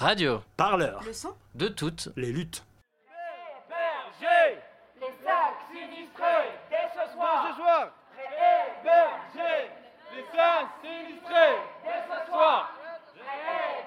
Radio. Parleur. Le son De toutes. Les luttes. Berger Les sacs sinistrés. Dès ce soir. Ce soir. Berger Les sacs sinistrés. Dès ce soir.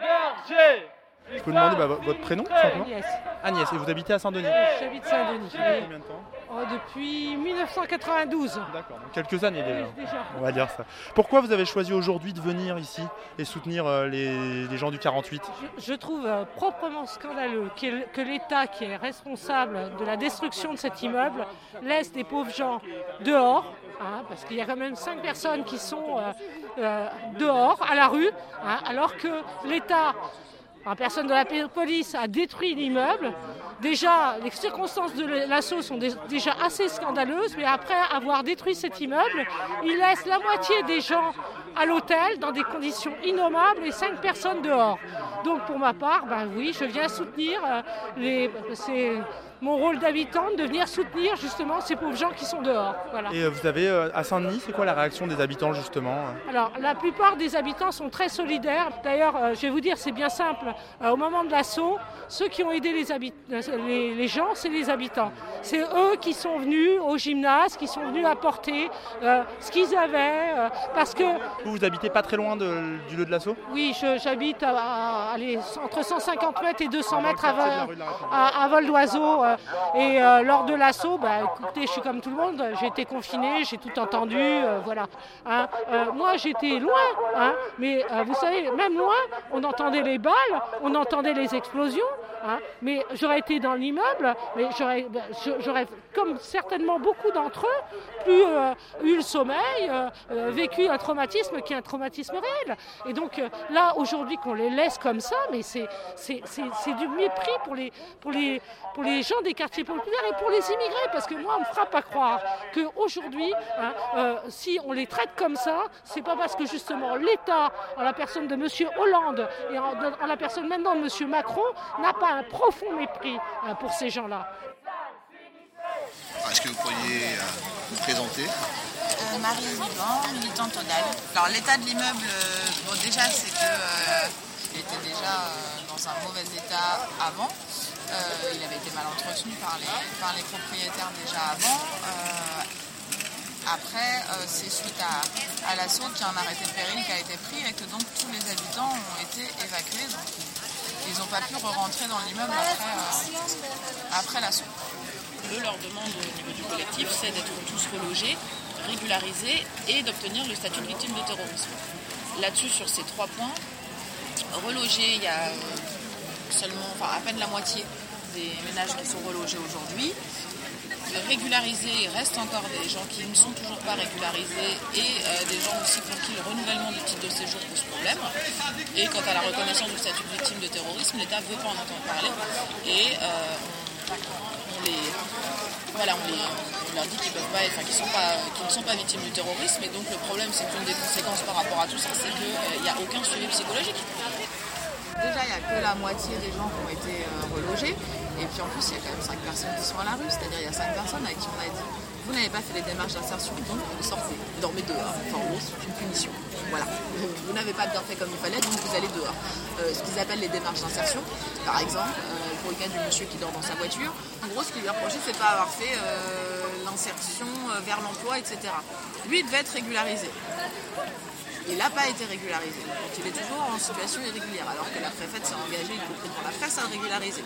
Berger Je peux demander bah, vo- votre prénom tout simplement Agnès. Agnès, et vous habitez à Saint-Denis J'habite Saint-Denis. Depuis combien de temps Oh, depuis 1992. D'accord, quelques années déjà. Oui, déjà. On va dire ça. Pourquoi vous avez choisi aujourd'hui de venir ici et soutenir euh, les, les gens du 48 Je, je trouve euh, proprement scandaleux que, que l'État, qui est responsable de la destruction de cet immeuble, laisse des pauvres gens dehors. hein, parce qu'il y a quand même cinq personnes qui sont euh, euh, dehors, à la rue, hein, alors que l'État, en personne de la police, a détruit l'immeuble. Déjà, les circonstances de l'assaut sont dé- déjà assez scandaleuses, mais après avoir détruit cet immeuble, il laisse la moitié des gens à l'hôtel dans des conditions innommables et cinq personnes dehors. Donc pour ma part, ben oui, je viens soutenir euh, les. C'est mon rôle d'habitante de venir soutenir justement ces pauvres gens qui sont dehors. Voilà. Et euh, vous avez euh, à Saint-Denis, c'est quoi la réaction des habitants justement euh? Alors, la plupart des habitants sont très solidaires. D'ailleurs, je vais vous dire, c'est bien simple. Au moment de l'assaut, ceux qui ont aidé les, habit- les, les gens, c'est les habitants. C'est eux qui sont venus au gymnase, qui sont venus apporter euh, ce qu'ils avaient. euh, parce que, Vous, vous habitez pas très loin de- du lieu de l'assaut? Oui, j'habite à, entre 150 mètres et 200 Dans le mètres à vol d'oiseau. Euh, et euh, lors de l'assaut, bah, écoutez, je suis comme tout le monde. J'ai été confiné, j'ai tout entendu. euh, voilà. Hein. Moi, j'étais loin. hein, mais vous savez, même loin, on entendait les balles, on entendait les explosions. hein, mais j'aurais été dans l'immeuble, mais j'aurais, bah, comme certainement beaucoup d'entre eux, plus euh, eu le sommeil, euh, euh, vécu un traumatisme qui est un traumatisme réel. Et donc là, aujourd'hui, qu'on les laisse comme ça, mais c'est, du mépris pour les, gens des quartiers populaires et pour les immigrés, parce que moi, on me frappe à croire qu'aujourd'hui, hein, si on les traite comme ça, c'est pas parce que justement l'État, en la personne de M. Hollande et en, en la personne maintenant de M. Macron, n'a pas un profond mépris hein, pour ces gens-là. Est-ce que vous pourriez euh, vous présenter Euh, Marie Liban, militante Total. Alors l'état de l'immeuble, euh, bon, déjà c'est que euh, il était déjà dans un mauvais état avant. Il avait été mal entretenu par les, par les propriétaires déjà avant. Après, c'est suite à, à l'assaut qu'il y a un arrêté de péril qui a été pris et que donc tous les habitants ont été évacués. Ils n'ont pas pu re-rentrer dans l'immeuble après, après l'assaut. Leur demande au niveau du collectif, c'est d'être tous relogés, régularisés et d'obtenir le statut de victime de terrorisme. Là-dessus, sur ces trois points, relogés, il y a euh, seulement, enfin à peine la moitié des ménages qui sont relogés aujourd'hui. Régularisés, il reste encore des gens qui ne sont toujours pas régularisés et euh, des gens aussi pour qui le renouvellement du titre de séjour pose problème. Et quant à la reconnaissance du statut de victime de terrorisme, l'État ne veut pas en entendre parler. Et euh, on, leur dit qu'ils peuvent pas, qu'ils ne sont pas victimes du terrorisme. Et donc le problème, c'est qu'une des conséquences par rapport à tout ça, c'est qu'il n'y a aucun suivi psychologique. Déjà, il n'y a que la moitié des gens qui ont été euh, relogés. Et puis en plus, il y a quand même 5 personnes qui sont à la rue. C'est-à-dire, il y a 5 personnes avec qui on a dit Vous n'avez pas fait les démarches d'insertion, donc vous sortez. Vous dormez dehors. Enfin, en gros, c'est une punition. Voilà. Vous n'avez pas bien fait comme il fallait, donc vous allez dehors. Euh, ce qu'ils appellent les démarches d'insertion, par exemple, euh, pour le cas du monsieur qui dort dans sa voiture, en gros, ce qu'il lui reprochait, c'est de pas avoir fait euh, l'insertion vers l'emploi, etc. Lui, il devait être régularisé. Il n'a pas été régularisé. Donc il est toujours en situation irrégulière, alors que la préfète s'est engagée, y compris dans la presse, à le régulariser.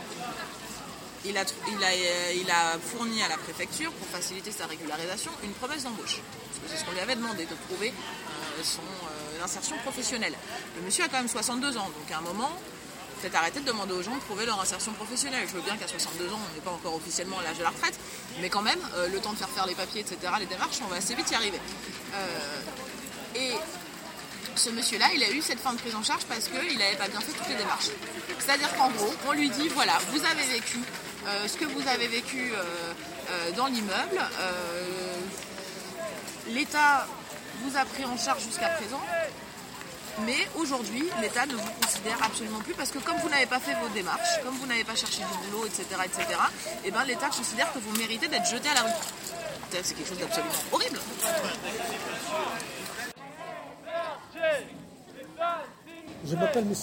Euh, il a fourni à la préfecture, pour faciliter sa régularisation, une promesse d'embauche. C'est ce qu'on lui avait demandé, de prouver euh, son euh, insertion professionnelle. Le monsieur a quand même 62 ans, donc à un moment, peut-être arrêter de demander aux gens de prouver leur insertion professionnelle. Je veux bien qu'à 62 ans, on n'est pas encore officiellement à l'âge de la retraite, mais quand même, le temps de faire faire les papiers, etc., les démarches, on va assez vite y arriver. Et ce monsieur-là, il a eu cette fin de prise en charge parce qu'il n'avait pas bien fait toutes les démarches. C'est-à-dire qu'en gros, on lui dit, voilà, vous avez vécu euh, ce que vous avez vécu euh, euh, dans l'immeuble, l'État vous a pris en charge jusqu'à présent, mais aujourd'hui, l'État ne vous considère absolument plus parce que comme vous n'avez pas fait vos démarches, comme vous n'avez pas cherché du boulot, etc., etc., et ben l'État considère que vous méritez d'être jeté à la rue. C'est quelque chose d'absolument horrible. Je m'appelle M.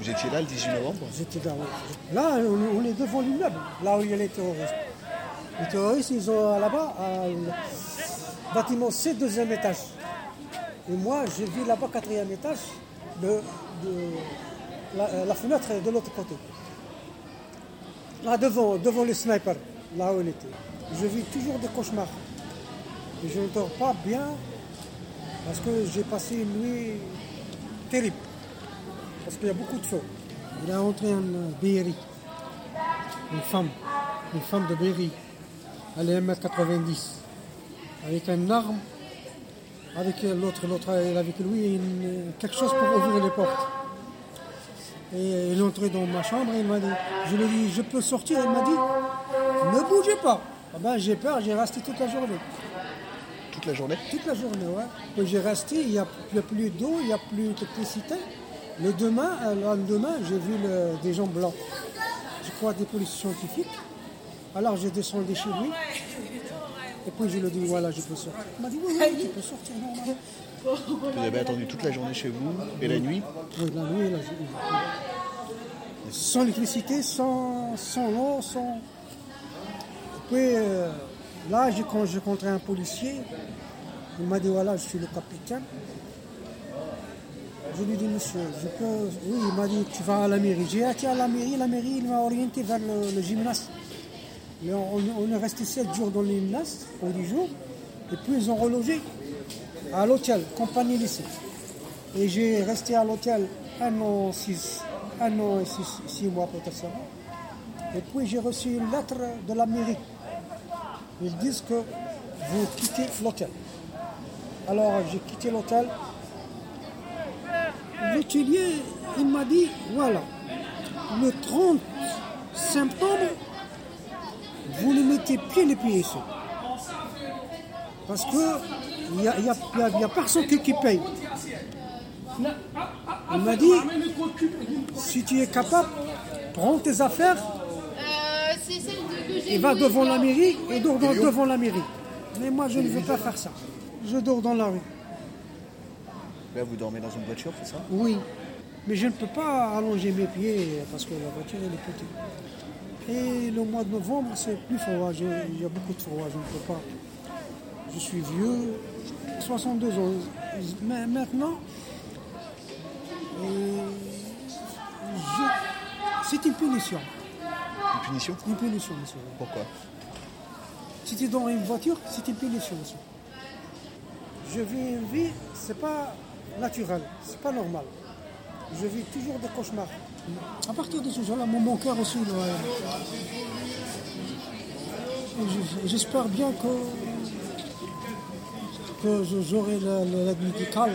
Vous étiez là le 18 novembre J'étais là, Là, on, est devant l'immeuble, là où il y a les terroristes. Les terroristes, ils ont là-bas un bâtiment C, deuxième étage. Et moi, j'ai vu là-bas, quatrième étage, de, la, fenêtre de l'autre côté. Là, devant, devant les snipers, là où on était. Je vis toujours des cauchemars. Je ne dors pas bien parce que j'ai passé une nuit terrible. Parce qu'il y a beaucoup de feu. Il a entré en Béry. Une femme. Une femme de Béry. Elle est 1m90. Avec une arme. Avec l'autre, l'autre avec lui, quelque chose pour ouvrir les portes. Et il est entré dans ma chambre et il m'a dit, je lui ai dit, je peux sortir? Il m'a dit, ne bougez pas. Ah ben, j'ai peur, j'ai resté toute la journée. Toute la journée? Toute la journée, ouais. j'ai resté, il n'y a, plus d'eau, il n'y a plus d'électricité. Le demain, le lendemain, j'ai vu des gens blancs. Je crois des policiers scientifiques. Alors j'ai descendu chez lui. Et puis je lui ai dit, voilà, je peux sortir. Il m'a dit, oui, oui, tu peux sortir. Vous avez attendu toute la journée chez vous et la nuit Oui, la nuit et la journée. Sans électricité, sans, sans eau, sans... Et puis euh, là, quand j'ai rencontré un policier, il m'a dit, voilà, je suis le capitaine. Je lui ai dit, monsieur, je peux... Oui, il m'a dit, tu vas à la mairie. J'ai été à la mairie, la mairie, il m'a orienté vers le, gymnase. on, est resté 7 jours dans le gymnase, pour 10 jours, et puis ils ont relogé à l'hôtel, compagnie lycée. Et j'ai resté à l'hôtel un an, six, un an et six, mois peut-être Et puis j'ai reçu une lettre de la mairie. Ils disent que vous quittez l'hôtel. Alors j'ai quitté l'hôtel. L'hôtelier, il m'a dit, voilà, le 30 septembre, vous ne mettez plus les pieds ici. Parce que il n'y a, personne qui, paye. Il m'a dit, si tu es capable, prends tes affaires et va devant la mairie et dors devant la mairie. Mais moi, je ne veux pas faire ça. Je dors dans la rue. Là, vous dormez dans une voiture, c'est ça Oui. Mais je ne peux pas allonger mes pieds parce que la voiture, elle est petite. Et le mois de novembre, c'est plus froid. Il y a beaucoup de froid. Je ne peux pas. Je suis vieux. 62 ans. Mais maintenant, c'est une punition. Une punition Une punition, monsieur. Pourquoi Si tu es dans une voiture, c'est une punition, monsieur. Je vis une vie, c'est pas naturel, c'est pas normal. Je vis toujours des cauchemars. À partir de ce jour-là, mon, cœur aussi. J'espère bien que que j'aurai l'aide médicale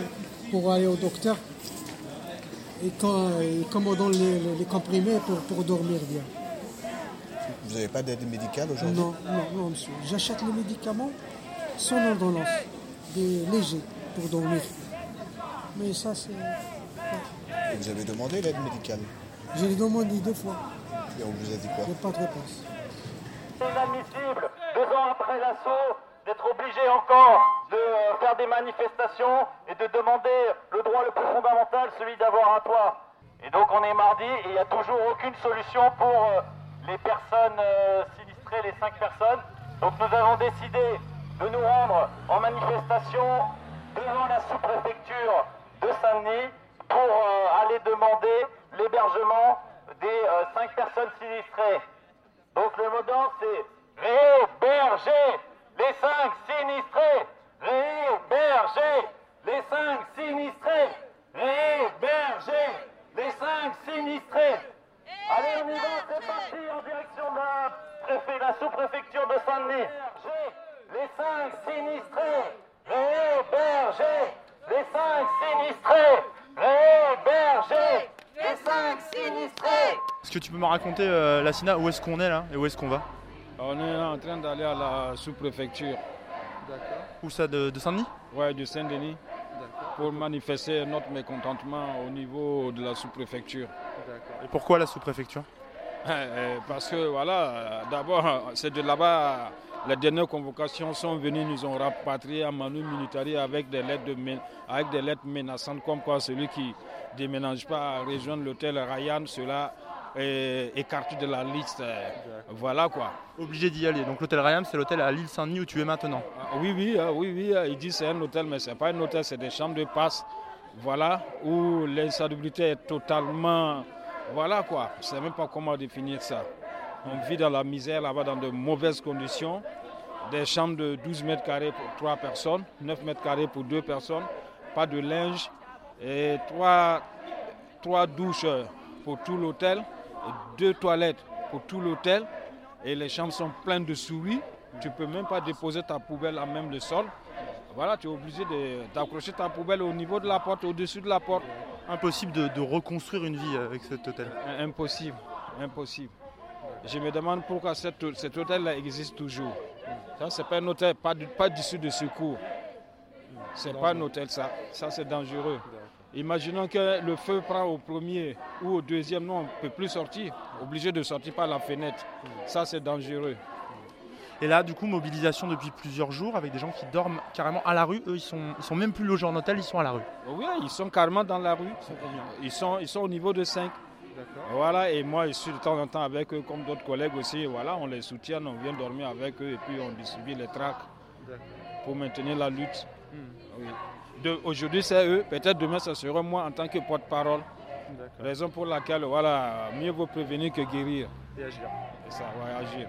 pour aller au docteur et, quand, on donne les, comprimés pour, dormir bien. Vous n'avez pas d'aide médicale aujourd'hui? Non, non, non, monsieur. J'achète les médicaments sans ordonnance, des légers pour dormir. Mais ça, c'est. Vous avez demandé l'aide médicale J'ai demandé deux fois. Et on vous a dit quoi Il n'y a pas de réponse. C'est inadmissible, deux ans après l'assaut, d'être obligé encore de euh, faire des manifestations et de demander le droit le plus fondamental, celui d'avoir un toit. Et donc on est mardi et il n'y a toujours aucune solution pour euh, les personnes euh, sinistrées, les cinq personnes. Donc nous avons décidé de nous rendre en manifestation devant la sous-préfecture de Saint-Denis pour aller demander l'hébergement des cinq personnes sinistrées. Donc le mot d'ordre c'est réhéberger les cinq sinistrés, réhéberger, les cinq sinistrés, réhéberger, les cinq sinistrés. Allez, on y va, c'est parti en direction de la, la sous-préfecture de Saint-Denis. Les cinq sinistrés, réhéberger, les cinq sinistrés, réhéberger, les cinq sinistrés. Est-ce que tu peux me raconter, euh, Lassina, où est-ce qu'on est là et où est-ce qu'on va? On est en train d'aller à la sous-préfecture. D'accord. Où ça, de, Saint-Denis? Oui, de Saint-Denis. Pour manifester notre mécontentement au niveau de la sous-préfecture. D'accord. Et pourquoi la sous-préfecture? Parce que voilà, euh, d'abord, c'est de là-bas, les dernières convocations sont venues, nous ont rapatrié à Manu Militari avec des lettres, de men- avec des lettres menaçantes, comme quoi celui qui ne déménage pas à rejoindre l'hôtel Ryan, cela est écarté de la liste. euh, Voilà quoi. Obligé d'y aller. Donc l'hôtel Ryan, c'est l'hôtel à l'île Saint-Denis où tu es maintenant. Ah, Oui, oui, ah, oui, oui, ah, il dit c'est un hôtel, mais ce n'est pas un hôtel, c'est des chambres de passe. Voilà, où l'insalubrité est totalement. Voilà quoi, je ne sais même pas comment définir ça. On vit dans la misère là-bas, dans de mauvaises conditions. Des chambres de 12 mètres carrés pour 3 personnes, 9 mètres carrés pour 2 personnes, pas de linge, et 3, douches pour tout l'hôtel, et 2 toilettes pour tout l'hôtel. Et les chambres sont pleines de souris. Tu ne peux même pas déposer ta poubelle à même le sol. Voilà, tu es obligé d'accrocher ta poubelle au niveau de la porte, au-dessus de la porte. Impossible de, reconstruire une vie avec cet hôtel. Impossible, impossible. Je me demande pourquoi cet, hôtel-là existe toujours. Ça, c'est pas un hôtel, pas, pas d'issue de secours. C'est pas un hôtel, ça. Ça, c'est dangereux. Imaginons que le feu prend au premier ou au deuxième, non, on ne peut plus sortir. Obligé de sortir par la fenêtre. Ça, c'est dangereux. Et là, du coup, mobilisation depuis plusieurs jours avec des gens qui dorment carrément à la rue. Eux, ils sont, ils sont même plus logés en hôtel, ils sont à la rue. Oui, ils sont carrément dans la rue. Ils sont, ils sont au niveau de 5. Voilà, et moi, je suis de temps en temps avec eux, comme d'autres collègues aussi. Voilà, on les soutient, on vient dormir avec eux et puis on distribue les tracts pour maintenir la lutte. Oui. De- Aujourd'hui, c'est eux. Peut-être demain, ce sera moi en tant que porte-parole. Raison pour laquelle, voilà, mieux vaut prévenir que guérir. Et agir. C'est ça, ouais, agir.